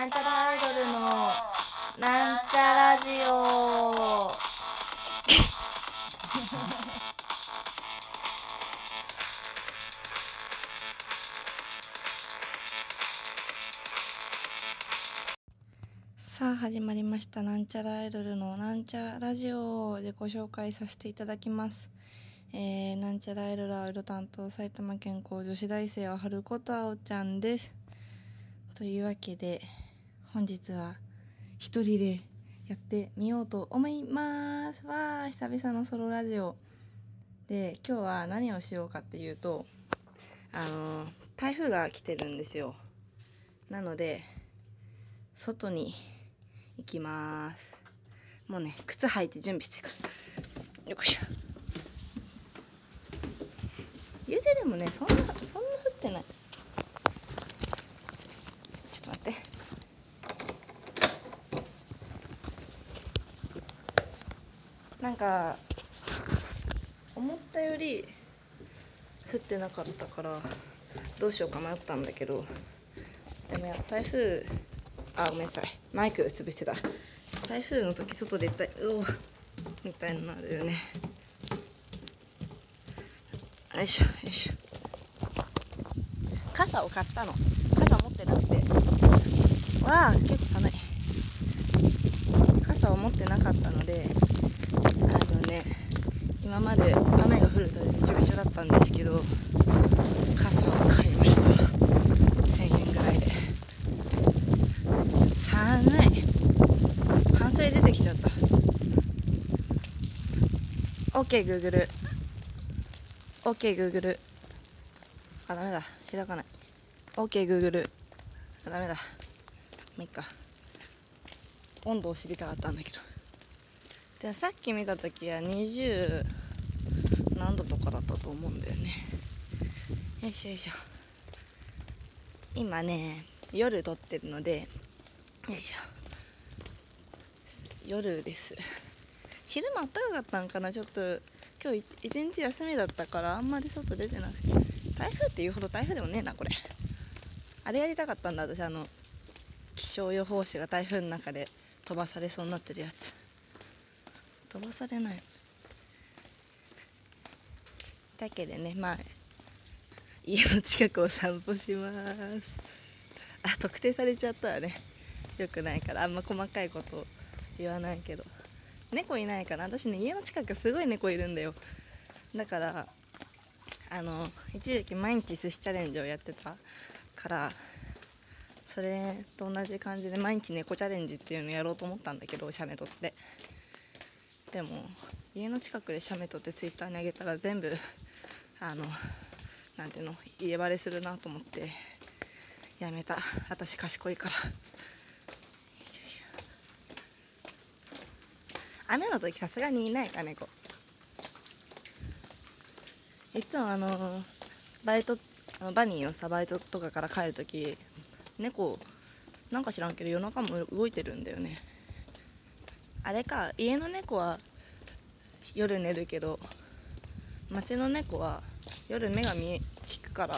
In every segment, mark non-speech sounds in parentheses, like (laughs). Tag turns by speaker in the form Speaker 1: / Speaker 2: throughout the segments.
Speaker 1: なんちゃらアイドルのなんちゃラジオ。(laughs) さあ始まりましたなんちゃらアイドルのなんちゃラジオでご紹介させていただきます。えー、なんちゃらアイドルアイド担当埼玉県高女子大生は春子とあおちゃんです。というわけで本日は一人でやってみようと思います。わあ久々のソロラジオ。で今日は何をしようかっていうとあの台風が来てるんですよ。なので外に行きます。もうね靴履いて準備してくる。よいしょ。言うてでもねそんなそんな降ってないちょっと待ってなんか思ったより降ってなかったからどうしようか迷ったんだけどでも台風あごめんなさい。マイク潰してた。台風の時外出たいうおみたいになるよね。よいしょよいしょ。傘を買ったの。傘持ってなくて。わあ結構寒い。傘を持ってなかったので今まで雨が降るとびちょびちょだったんですけど傘を買いました。1000円ぐらいで。寒い。半袖出てきちゃった。OKGoogle OK Google あダメだ。開かない。OK Google あダメだ。まあいっか。温度を知りたかったんだけど。でさっき見た時は20何度とかだったと思うんだよね。よいしょよいしょ。今ね夜撮ってるのでよいしょ。夜です。昼間あったかかったんかな？ちょっと今日一日休みだったからあんまり外出てなくて。台風っていうほど台風でもねえなこれ。あれやりたかったんだ私あの気象予報士が台風の中で飛ばされそうになってるやつ。飛ばされない。だけでねまあ家の近くを散歩します。あ特定されちゃったらね。よくないから。あんま細かいこと言わないけど。猫いないかな。私ね家の近くすごい猫いるんだよ。だからあの一時期毎日寿司チャレンジをやってたからそれと同じ感じで毎日猫チャレンジっていうのやろうと思ったんだけど写メ撮って。でも家の近くで写メ撮ってツイッターにあげたら全部あのなんていうの家バレするなと思ってやめた。私賢いから。雨の時さすがにいないか猫いつもあのバイトあのバニーのさバイトとかから帰る時猫なんか知らんけど夜中も動いてるんだよね。あれか家の猫は夜寝るけど街の猫は夜目が見え引くから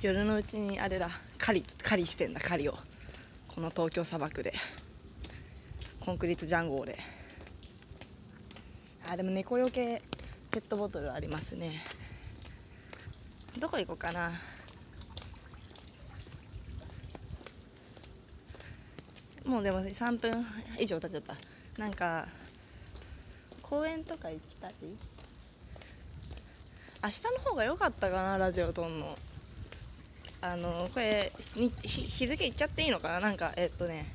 Speaker 1: 夜のうちにあれだ狩り狩りしてんだ狩りを。この東京砂漠で。コンクリートジャンゴーで。あでも猫よけペットボトルありますね。どこ行こうかな。もうでも3分以上経っちゃった。なんか公園とか行きたい明日の方が良かったかなラジオ撮んの。あのこれ日付いっちゃっていいのかな？なんかえっとね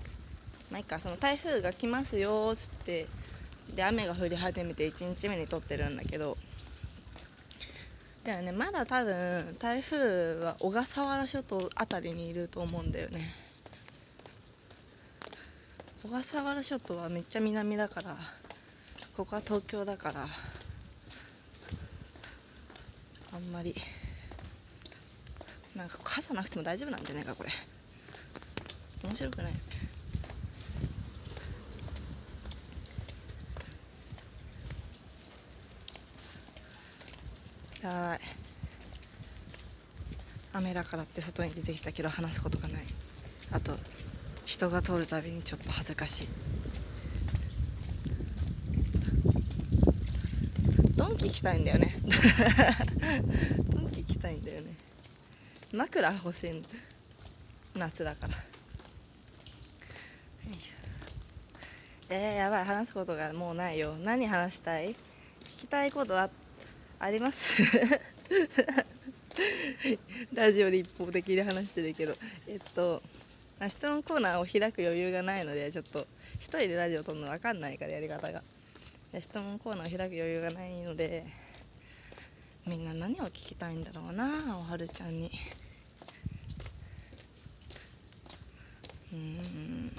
Speaker 1: まあいいかその台風が来ますよっつってで雨が降り始めて1日目に撮ってるんだけど。だよねまだ多分台風は小笠原諸島辺りにいると思うんだよね。小笠原諸島はめっちゃ南だからここは東京だから。あんまり。なんか傘なくても大丈夫なんじゃないかこれ。面白くないやばい。雨だからって外に出てきたけど話すことがない。あと人が通るたびにちょっと恥ずかしい。ンキ行きたいんだよね。(laughs) ドンキ行きたいんだよね。枕欲しい夏だから。えー、やばい。話すことがもうないよ。何話したい？聞きたいことはあります？(laughs) ラジオで一方的に話してるけど。えっと質問コーナーを開く余裕がないのでちょっと1人でラジオ撮るの分かんないからやり方が。質問コーナーを開く余裕がないのでみんな何を聞きたいんだろうなおはるちゃんに。うん。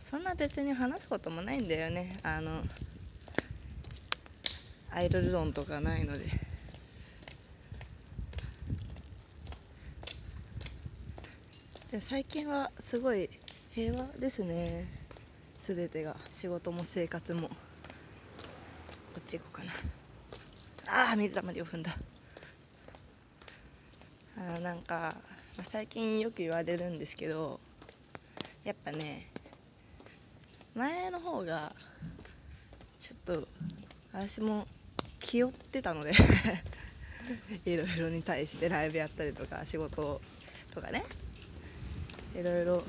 Speaker 1: そんな別に話すこともないんだよね。あのアイドル論とかないので。で最近はすごい平和ですね。全てが。仕事も生活も。こっち行こうかな。ああ水溜りを踏んだ。あなんか、まあ、最近よく言われるんですけどやっぱね前の方がちょっと私も気負ってたので (laughs) いろいろに対してライブやったりとか仕事とかね。いろいろ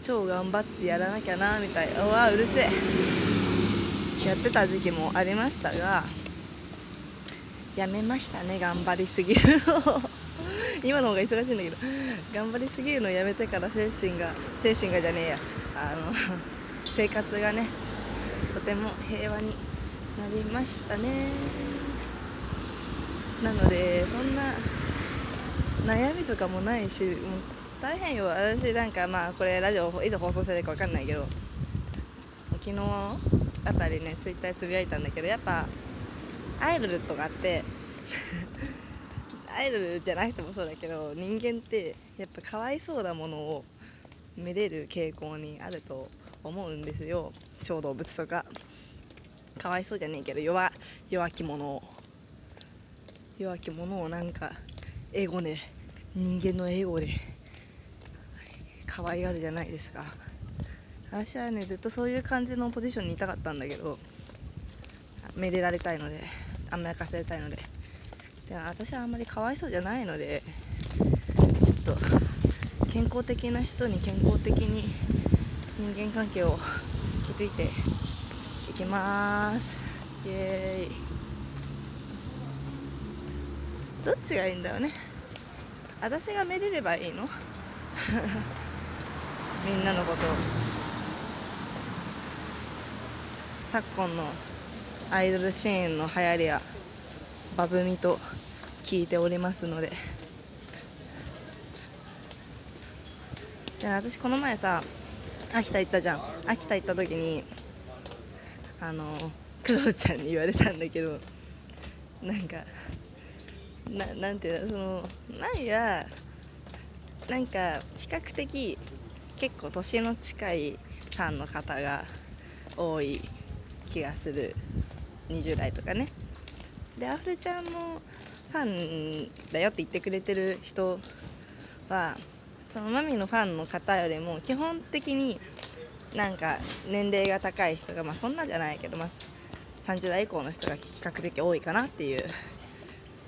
Speaker 1: 超頑張ってやらなきゃなみたいな。うわうるせえ。やってた時期もありましたがやめましたね頑張りすぎるの。(laughs) 今の方が忙しいんだけど。頑張りすぎるのやめてから精神が精神がじゃねえや。あの (laughs) 生活がねとても平和になりましたね。なのでそんな悩みとかもないしもう大変よ。私なんかまあこれラジオいつ放送されるか分かんないけど昨日あたりねツイッターつぶやいたんだけどやっぱアイドルとかって (laughs) アイドルじゃなくてもそうだけど人間ってやっぱかわいそうなものをめでる傾向にあると思うんですよ。小動物とか。かわいそうじゃねえけど弱弱き者を。弱き者をなんかエゴで人間のエゴで。可愛がるじゃないですか。私はねずっとそういう感じのポジションにいたかったんだけどめでられたいので甘やかされたいので。でも私はあんまりかわいそうじゃないのでちょっと健康的な人に健康的に人間関係を築いていきます。イエーイ。どっちがいいんだよね。私がめでればいいの？(laughs) みんなのこと昨今のアイドルシーンの流行りやバブミと聞いておりますので。で私この前さ秋田行ったじゃん。秋田行った時にあの (laughs) 工藤ちゃんに言われたんだけどなんかななんていうのその前はなんか比較的結構年の近いファンの方が多い気がする。20代とかね。でアフルちゃんもファンだよって言ってくれてる人はそのマミのファンの方よりも基本的になんか年齢が高い人がまあそんなじゃないけど、まあ、30代以降の人が比較的多いかなっていう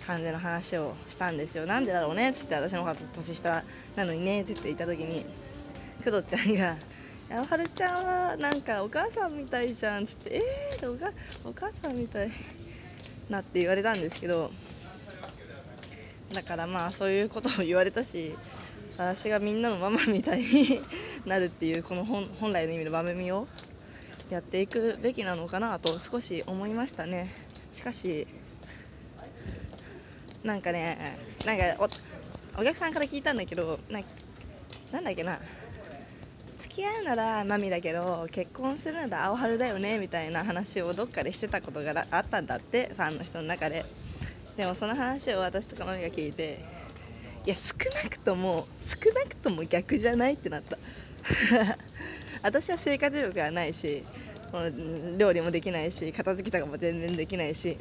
Speaker 1: 感じの話をしたんですよなんでだろうねっつって私の方年下なのにねっつって言った時に工藤ちゃんが「やはるちゃんはなんかお母さんみたいじゃん」っつって「えー、おかお母さんみたいな」って言われたんですけどだからまあそういうことを言われたし私がみんなのママみたいになるっていうこの本本来の意味の場面をやっていくべきなのかなと少し思いましたね。しかしなんかねなんかおお客さんから聞いたんだけどななんだっけな。付き合うならマミだけど結婚するなら青春だよねみたいな話をどっかでしてたことがあったんだってファンの人の中で。でもその話を私とかマミが聞いていや少なくとも少なくとも逆じゃないってなった。(laughs) 私は生活力がないし料理もできないし片付けとかも全然できないし。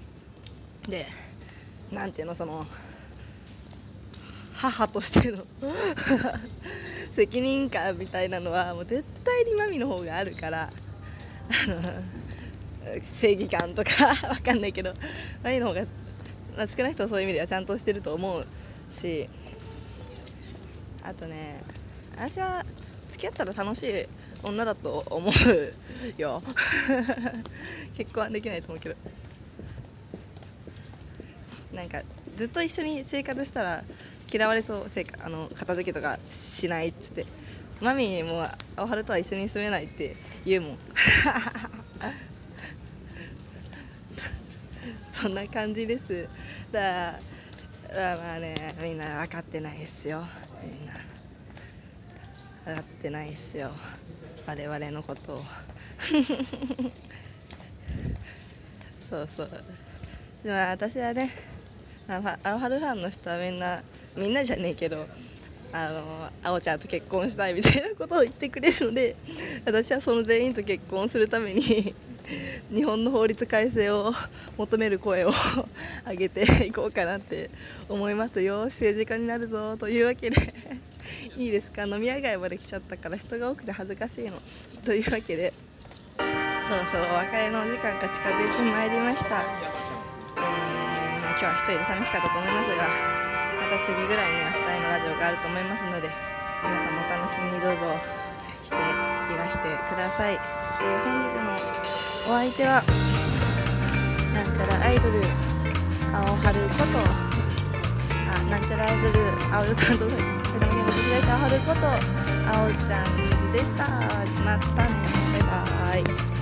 Speaker 1: でなんていうのその母としての責任感みたいなのはもう絶対にマミの方があるからあの (laughs) 正義感とかわかんないけどマミの方が、まあ、少ない人はそういう意味ではちゃんとしてると思うしあとね私は付き合ったら楽しい女だと思うよ。(laughs) 結婚はできないと思うけど。なんかずっと一緒に生活したら嫌われそうせあの片付けとかしないっつって。マミーも青春とは一緒に住めないって言うもん。(laughs) そんな感じです。だからまあねみんな分かってないですよ。みんな。分かってないですよ。我々のことを。(laughs) そうそう。でも私はね青春ファンの人はみんなみんなじゃねえけどあのあおちゃんと結婚したいみたいなことを言ってくれるので私はその全員と結婚するために (laughs) 日本の法律改正を求める声を上げていこうかなって思いますよ。政治家になるぞというわけで。いいですか？飲み屋街まで来ちゃったから人が多くて恥ずかしいの。というわけでそろそろお別れのお時間が近づいてまいりました、えーまあ、今日は一人で寂しかったと思いますがた次ぐらいには2人のラジオがあると思いますので皆さんもお楽しみにどうぞしていらしてください、えー、本日のお相手はなんちゃらアイドル青春ことあなんちゃらアイドル青春担当埼玉県ご出青春こと青ちゃんでした。またね。バイバーイ。